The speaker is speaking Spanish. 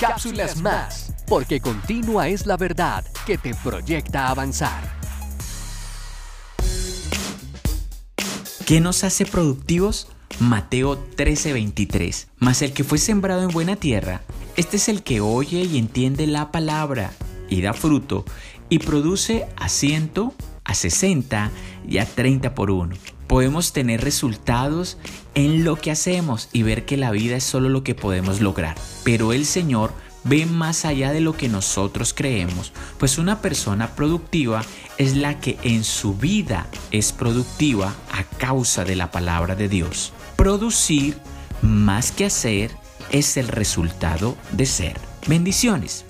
cápsulas más, porque continua es la verdad que te proyecta avanzar. ¿Qué nos hace productivos? Mateo 13:23. Mas el que fue sembrado en buena tierra, este es el que oye y entiende la palabra y da fruto y produce a ciento, a 60 y a 30 por uno. Podemos tener resultados en lo que hacemos y ver que la vida es solo lo que podemos lograr. Pero el Señor ve más allá de lo que nosotros creemos, pues una persona productiva es la que en su vida es productiva a causa de la palabra de Dios. Producir más que hacer es el resultado de ser. Bendiciones.